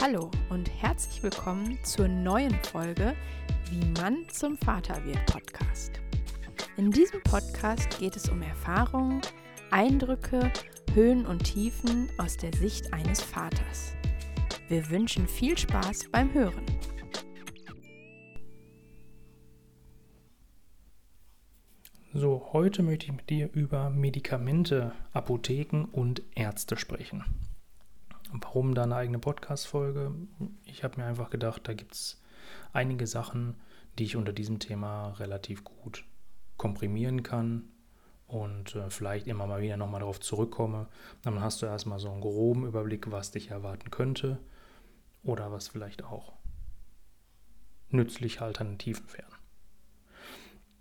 Hallo und herzlich willkommen zur neuen Folge Wie Mann zum Vater wird Podcast. In diesem Podcast geht es um Erfahrungen, Eindrücke, Höhen und Tiefen aus der Sicht eines Vaters. Wir wünschen viel Spaß beim Hören. So, heute möchte ich mit dir über Medikamente, Apotheken und Ärzte sprechen. Warum da eine eigene Podcast-Folge? Ich habe mir einfach gedacht, da gibt es einige Sachen, die ich unter diesem Thema relativ gut komprimieren kann und äh, vielleicht immer mal wieder nochmal darauf zurückkomme. Dann hast du erstmal so einen groben Überblick, was dich erwarten könnte oder was vielleicht auch nützliche Alternativen wären.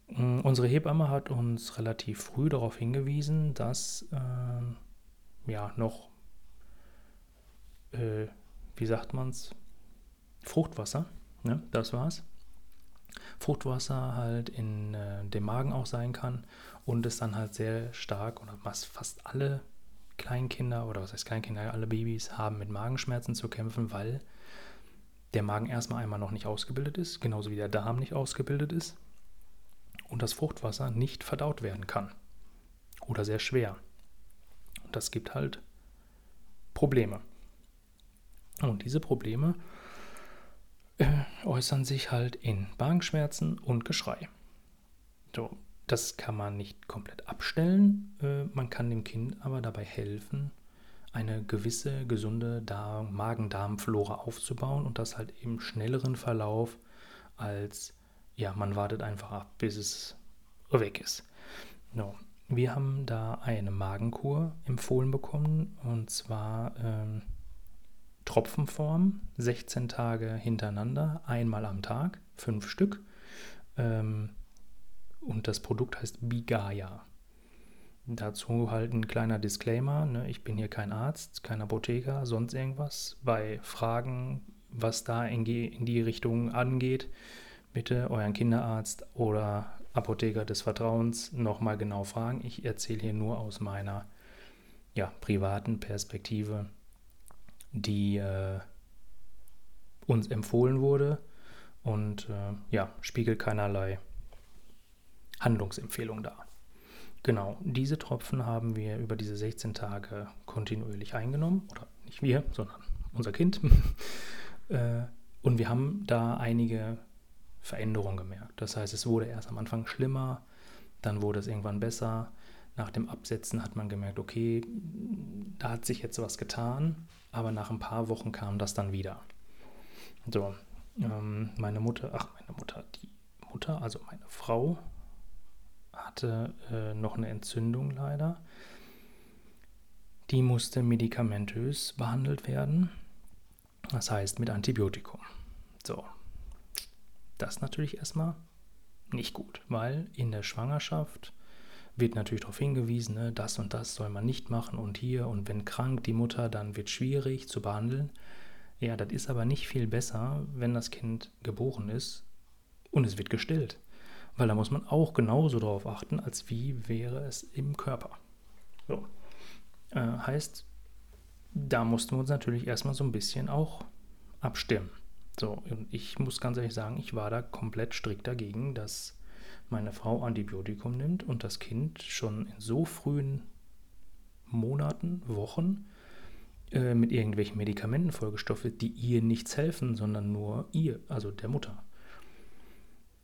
Mm, unsere Hebamme hat uns relativ früh darauf hingewiesen, dass äh, ja noch äh, wie sagt man es, Fruchtwasser, ne, das war's. Fruchtwasser halt in äh, dem Magen auch sein kann und es dann halt sehr stark oder was fast alle Kleinkinder oder was heißt Kleinkinder, alle Babys haben mit Magenschmerzen zu kämpfen, weil der Magen erstmal einmal noch nicht ausgebildet ist, genauso wie der Darm nicht ausgebildet ist und das Fruchtwasser nicht verdaut werden kann oder sehr schwer. Und das gibt halt Probleme. Und diese Probleme äh, äußern sich halt in Magenschmerzen und Geschrei. So, das kann man nicht komplett abstellen. Äh, man kann dem Kind aber dabei helfen, eine gewisse gesunde Magen-Darm-Flora aufzubauen und das halt im schnelleren Verlauf als, ja, man wartet einfach ab, bis es weg ist. No. Wir haben da eine Magenkur empfohlen bekommen und zwar ähm, Tropfenform, 16 Tage hintereinander, einmal am Tag, fünf Stück. Ähm, und das Produkt heißt Bigaya. Dazu halt ein kleiner Disclaimer, ne? ich bin hier kein Arzt, kein Apotheker, sonst irgendwas. Bei Fragen, was da in die, in die Richtung angeht, bitte euren Kinderarzt oder Apotheker des Vertrauens nochmal genau fragen. Ich erzähle hier nur aus meiner ja, privaten Perspektive die äh, uns empfohlen wurde und äh, ja, spiegelt keinerlei Handlungsempfehlung dar. Genau, diese Tropfen haben wir über diese 16 Tage kontinuierlich eingenommen, oder nicht wir, sondern unser Kind. äh, und wir haben da einige Veränderungen gemerkt. Das heißt, es wurde erst am Anfang schlimmer, dann wurde es irgendwann besser. Nach dem Absetzen hat man gemerkt, okay, da hat sich jetzt was getan aber nach ein paar Wochen kam das dann wieder. So, ähm, meine Mutter, ach, meine Mutter, die Mutter, also meine Frau, hatte äh, noch eine Entzündung leider. Die musste medikamentös behandelt werden. Das heißt mit Antibiotikum. So. Das natürlich erstmal nicht gut, weil in der Schwangerschaft wird natürlich darauf hingewiesen, ne, das und das soll man nicht machen und hier und wenn krank die Mutter, dann wird schwierig zu behandeln. Ja, das ist aber nicht viel besser, wenn das Kind geboren ist und es wird gestillt. Weil da muss man auch genauso darauf achten, als wie wäre es im Körper. So. Äh, heißt, da mussten wir uns natürlich erstmal so ein bisschen auch abstimmen. So, und ich muss ganz ehrlich sagen, ich war da komplett strikt dagegen, dass meine Frau Antibiotikum nimmt und das Kind schon in so frühen Monaten, Wochen äh, mit irgendwelchen Medikamenten vollgestoffelt, die ihr nichts helfen, sondern nur ihr, also der Mutter.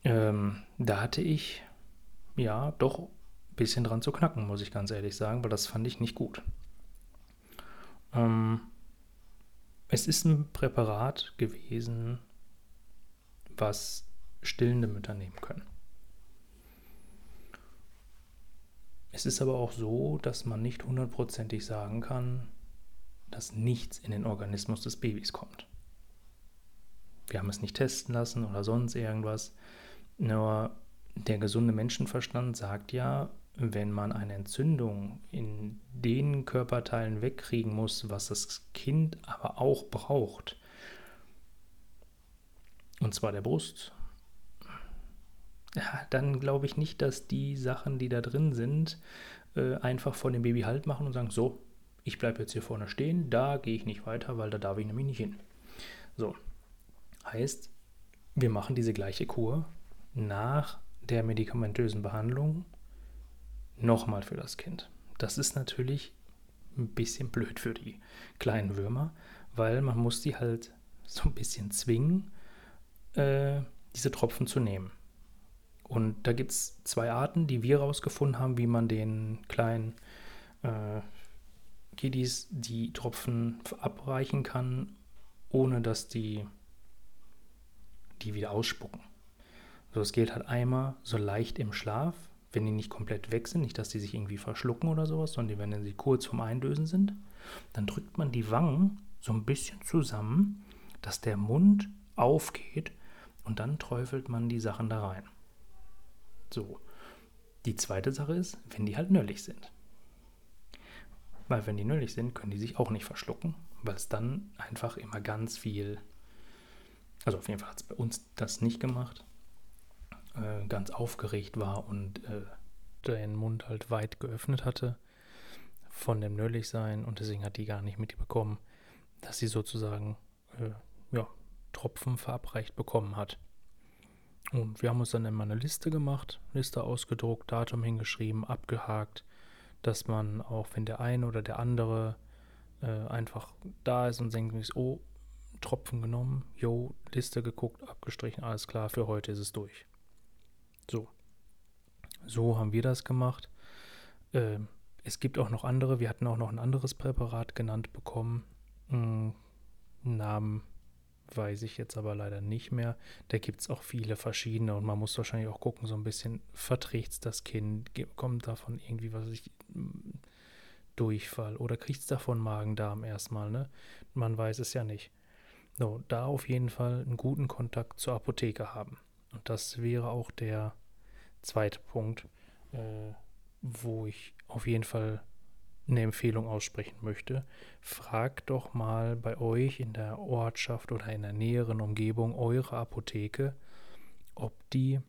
Ähm, da hatte ich ja doch ein bisschen dran zu knacken, muss ich ganz ehrlich sagen, weil das fand ich nicht gut. Ähm, es ist ein Präparat gewesen, was stillende Mütter nehmen können. Es ist aber auch so, dass man nicht hundertprozentig sagen kann, dass nichts in den Organismus des Babys kommt. Wir haben es nicht testen lassen oder sonst irgendwas. Nur der gesunde Menschenverstand sagt ja, wenn man eine Entzündung in den Körperteilen wegkriegen muss, was das Kind aber auch braucht, und zwar der Brust, dann glaube ich nicht, dass die Sachen, die da drin sind, äh, einfach von dem Baby Halt machen und sagen, so, ich bleibe jetzt hier vorne stehen, da gehe ich nicht weiter, weil da darf ich nämlich nicht hin. So, heißt, wir machen diese gleiche Kur nach der medikamentösen Behandlung nochmal für das Kind. Das ist natürlich ein bisschen blöd für die kleinen Würmer, weil man muss die halt so ein bisschen zwingen, äh, diese Tropfen zu nehmen. Und da gibt es zwei Arten, die wir herausgefunden haben, wie man den kleinen äh, Kiddies die Tropfen verabreichen kann, ohne dass die die wieder ausspucken. So, es geht halt einmal so leicht im Schlaf, wenn die nicht komplett weg sind, nicht, dass die sich irgendwie verschlucken oder sowas, sondern wenn sie kurz vorm Eindösen sind, dann drückt man die Wangen so ein bisschen zusammen, dass der Mund aufgeht und dann träufelt man die Sachen da rein. So. Die zweite Sache ist, wenn die halt nöllig sind. Weil wenn die nöllig sind, können die sich auch nicht verschlucken, weil es dann einfach immer ganz viel, also auf jeden Fall hat es bei uns das nicht gemacht, äh, ganz aufgeregt war und äh, den Mund halt weit geöffnet hatte von dem Nölligsein und deswegen hat die gar nicht mitbekommen, dass sie sozusagen äh, ja, Tropfen verabreicht bekommen hat. Und wir haben uns dann immer eine Liste gemacht, Liste ausgedruckt, Datum hingeschrieben, abgehakt, dass man auch, wenn der eine oder der andere äh, einfach da ist und denkt, oh, Tropfen genommen, jo, Liste geguckt, abgestrichen, alles klar, für heute ist es durch. So. So haben wir das gemacht. Äh, es gibt auch noch andere, wir hatten auch noch ein anderes Präparat genannt bekommen. Hm, Namen weiß ich jetzt aber leider nicht mehr. Da gibt es auch viele verschiedene und man muss wahrscheinlich auch gucken, so ein bisschen, verträgt es das Kind, kommt davon irgendwie, was ich, hm, Durchfall oder kriegt es davon Magen-Darm erstmal, ne? Man weiß es ja nicht. So, da auf jeden Fall einen guten Kontakt zur Apotheke haben. Und das wäre auch der zweite Punkt, äh, wo ich auf jeden Fall eine Empfehlung aussprechen möchte. Fragt doch mal bei euch in der Ortschaft oder in der näheren Umgebung eure Apotheke, ob die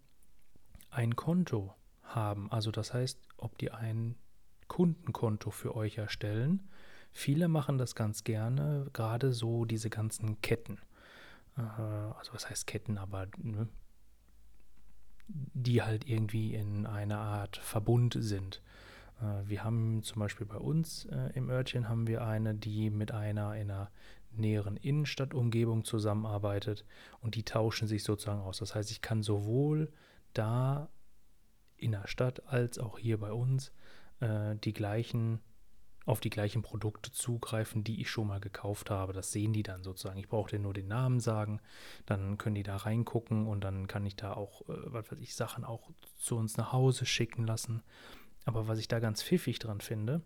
ein Konto haben. Also das heißt, ob die ein Kundenkonto für euch erstellen. Viele machen das ganz gerne, gerade so diese ganzen Ketten. Äh, also was heißt Ketten, aber ne, die halt irgendwie in einer Art Verbund sind. Äh, wir haben zum Beispiel bei uns äh, im Örtchen haben wir eine, die mit einer in einer näheren Innenstadtumgebung zusammenarbeitet und die tauschen sich sozusagen aus. Das heißt, ich kann sowohl da in der Stadt als auch hier bei uns äh, die gleichen auf die gleichen Produkte zugreifen, die ich schon mal gekauft habe. Das sehen die dann sozusagen. Ich brauche dir nur den Namen sagen, dann können die da reingucken und dann kann ich da auch, äh, was weiß ich, Sachen auch zu uns nach Hause schicken lassen. Aber was ich da ganz pfiffig dran finde,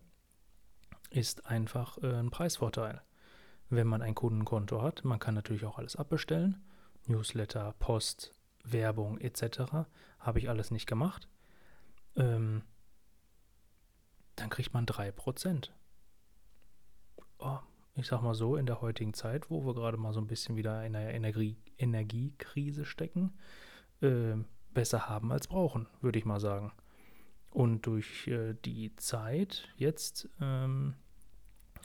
ist einfach äh, ein Preisvorteil. Wenn man ein Kundenkonto hat, man kann natürlich auch alles abbestellen. Newsletter, Post, Werbung etc. Habe ich alles nicht gemacht. Ähm, dann kriegt man 3%. Oh, ich sag mal so, in der heutigen Zeit, wo wir gerade mal so ein bisschen wieder in einer Energie Energiekrise stecken, äh, besser haben als brauchen, würde ich mal sagen. Und durch äh, die Zeit jetzt, ähm,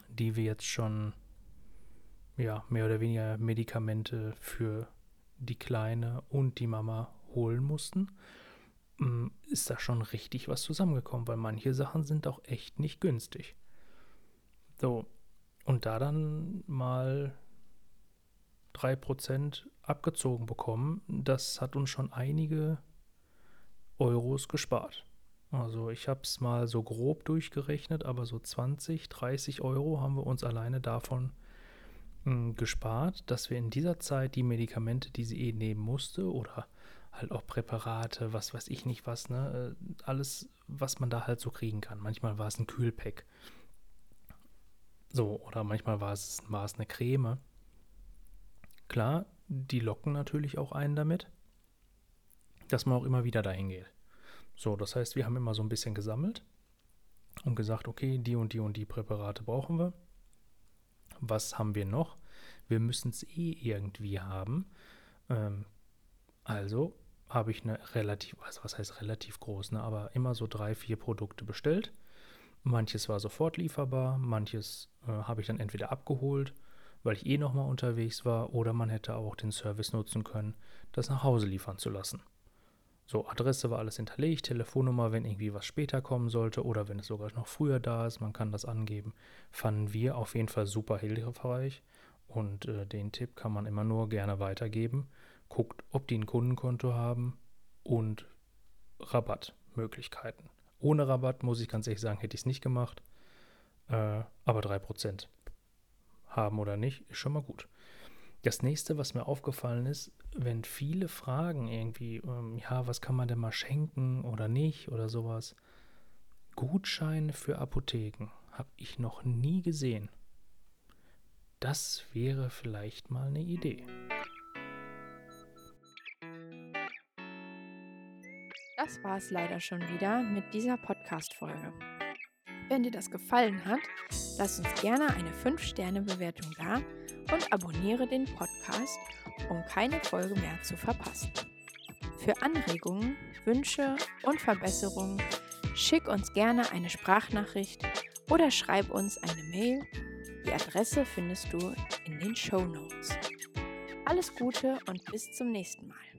die wir jetzt schon ja, mehr oder weniger Medikamente für die Kleine und die Mama holen mussten, hm, ist da schon richtig was zusammengekommen, weil manche Sachen sind auch echt nicht günstig. So, und da dann mal 3% abgezogen bekommen, das hat uns schon einige Euros gespart. Also ich habe es mal so grob durchgerechnet, aber so 20, 30 Euro haben wir uns alleine davon hm, gespart, dass wir in dieser Zeit die Medikamente, die sie eh nehmen musste oder halt auch Präparate, was weiß ich nicht was, ne? Äh, alles, was man da halt so kriegen kann. Manchmal war es ein Kühlpack. So, oder manchmal war es, war es eine Creme. Klar, die locken natürlich auch einen damit, dass man auch immer wieder dahin geht. So, das heißt, wir haben immer so ein bisschen gesammelt und gesagt, okay, die und die und die Präparate brauchen wir. Was haben wir noch? Wir müssen es eh irgendwie haben. Ähm, also habe ich eine relativ, also was heißt relativ groß, ne, aber immer so drei, vier Produkte bestellt. Manches war sofort lieferbar, manches äh, habe ich dann entweder abgeholt, weil ich eh nochmal unterwegs war, oder man hätte auch den Service nutzen können, das nach Hause liefern zu lassen. So, Adresse war alles hinterlegt, Telefonnummer, wenn irgendwie was später kommen sollte oder wenn es sogar noch früher da ist, man kann das angeben. Fanden wir auf jeden Fall super hilfreich und äh, den Tipp kann man immer nur gerne weitergeben. Guckt, ob die ein Kundenkonto haben und Rabattmöglichkeiten. Ohne Rabatt, muss ich ganz ehrlich sagen, hätte ich es nicht gemacht. Äh, aber 3% haben oder nicht, ist schon mal gut. Das nächste, was mir aufgefallen ist, wenn viele fragen irgendwie, ähm, ja, was kann man denn mal schenken oder nicht oder sowas. Gutscheine für Apotheken habe ich noch nie gesehen. Das wäre vielleicht mal eine Idee. Das war es leider schon wieder mit dieser Podcast-Folge. Wenn dir das gefallen hat, lass uns gerne eine 5-Sterne-Bewertung da und abonniere den Podcast, um keine Folge mehr zu verpassen. Für Anregungen, Wünsche und Verbesserungen schick uns gerne eine Sprachnachricht oder schreib uns eine Mail. Die Adresse findest du in den Show Notes. Alles Gute und bis zum nächsten Mal.